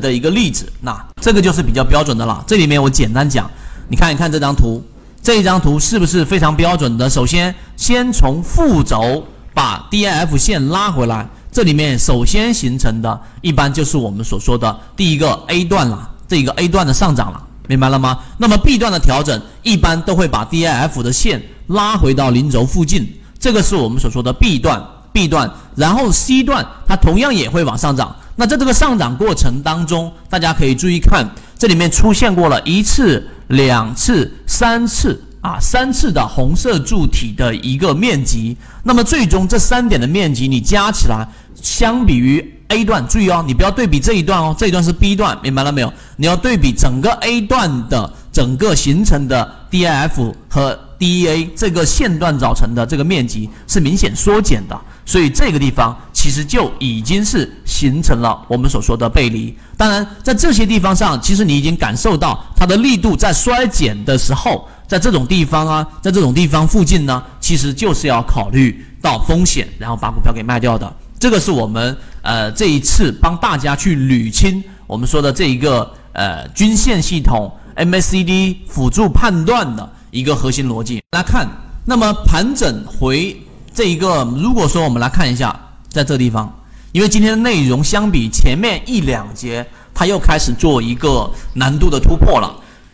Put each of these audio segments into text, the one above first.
的一个例子，那这个就是比较标准的了。这里面我简单讲，你看一看这张图，这一张图是不是非常标准的？首先，先从负轴把 DIF 线拉回来，这里面首先形成的一般就是我们所说的第一个 A 段了，这一个 A 段的上涨了，明白了吗？那么 B 段的调整一般都会把 DIF 的线拉回到零轴附近，这个是我们所说的 B 段，B 段，然后 C 段它同样也会往上涨。那在这个上涨过程当中，大家可以注意看，这里面出现过了一次、两次、三次啊，三次的红色柱体的一个面积。那么最终这三点的面积你加起来，相比于 A 段，注意哦，你不要对比这一段哦，这一段是 B 段，明白了没有？你要对比整个 A 段的整个形成的 DIF 和 DEA 这个线段造成的这个面积是明显缩减的。所以这个地方其实就已经是形成了我们所说的背离。当然，在这些地方上，其实你已经感受到它的力度在衰减的时候，在这种地方啊，在这种地方附近呢，其实就是要考虑到风险，然后把股票给卖掉的。这个是我们呃这一次帮大家去捋清我们说的这一个呃均线系统 MACD 辅助判断的一个核心逻辑。来看，那么盘整回。这一个，如果说我们来看一下，在这地方，因为今天的内容相比前面一两节，它又开始做一个难度的突破了。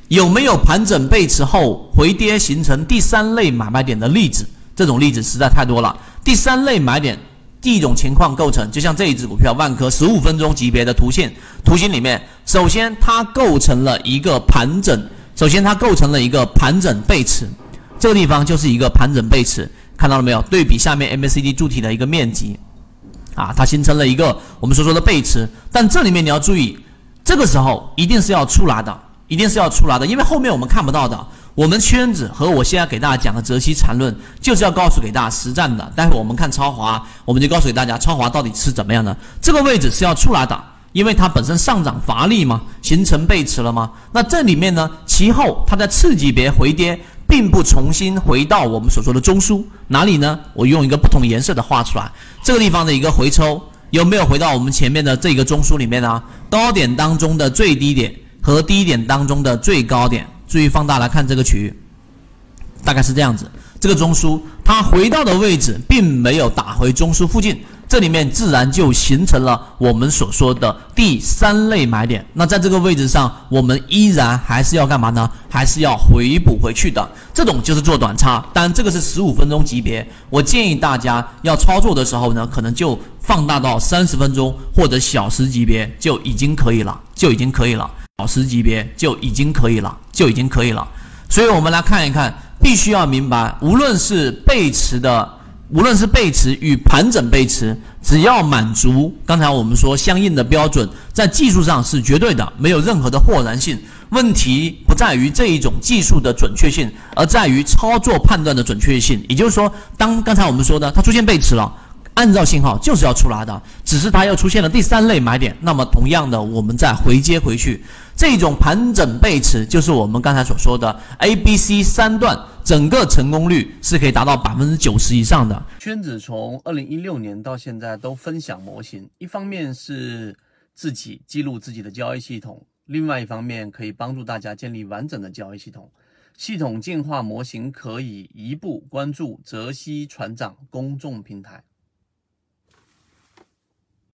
有没有盘整背驰后回跌形成第三类买卖点的例子？这种例子实在太多了。第三类买点，第一种情况构成，就像这一只股票万科，十五分钟级别的图线图形里面，首先它构成了一个盘整，首先它构成了一个盘整背驰，这个地方就是一个盘整背驰。看到了没有？对比下面 MACD 柱体的一个面积，啊，它形成了一个我们所说的背驰。但这里面你要注意，这个时候一定是要出来的，一定是要出来的，因为后面我们看不到的。我们圈子和我现在给大家讲的泽西缠论，就是要告诉给大家实战的。待会我们看超华，我们就告诉给大家超华到底是怎么样的。这个位置是要出来的，因为它本身上涨乏力嘛，形成背驰了吗？那这里面呢，其后它在次级别回跌。并不重新回到我们所说的中枢哪里呢？我用一个不同颜色的画出来，这个地方的一个回抽有没有回到我们前面的这个中枢里面呢？高点当中的最低点和低点当中的最高点，注意放大来看这个区域，大概是这样子。这个中枢它回到的位置并没有打回中枢附近。这里面自然就形成了我们所说的第三类买点。那在这个位置上，我们依然还是要干嘛呢？还是要回补回去的。这种就是做短差，当然这个是十五分钟级别。我建议大家要操作的时候呢，可能就放大到三十分钟或者小时级别就已经可以了，就已经可以了。小时级别就已经可以了，就已经可以了。所以我们来看一看，必须要明白，无论是背驰的。无论是背驰与盘整背驰，只要满足刚才我们说相应的标准，在技术上是绝对的，没有任何的豁然性。问题不在于这一种技术的准确性，而在于操作判断的准确性。也就是说，当刚才我们说的它出现背驰了。按照信号就是要出来的，只是它又出现了第三类买点。那么同样的，我们再回接回去，这种盘整背驰就是我们刚才所说的 A、B、C 三段，整个成功率是可以达到百分之九十以上的。圈子从二零一六年到现在都分享模型，一方面是自己记录自己的交易系统，另外一方面可以帮助大家建立完整的交易系统。系统进化模型可以一步关注泽西船长公众平台。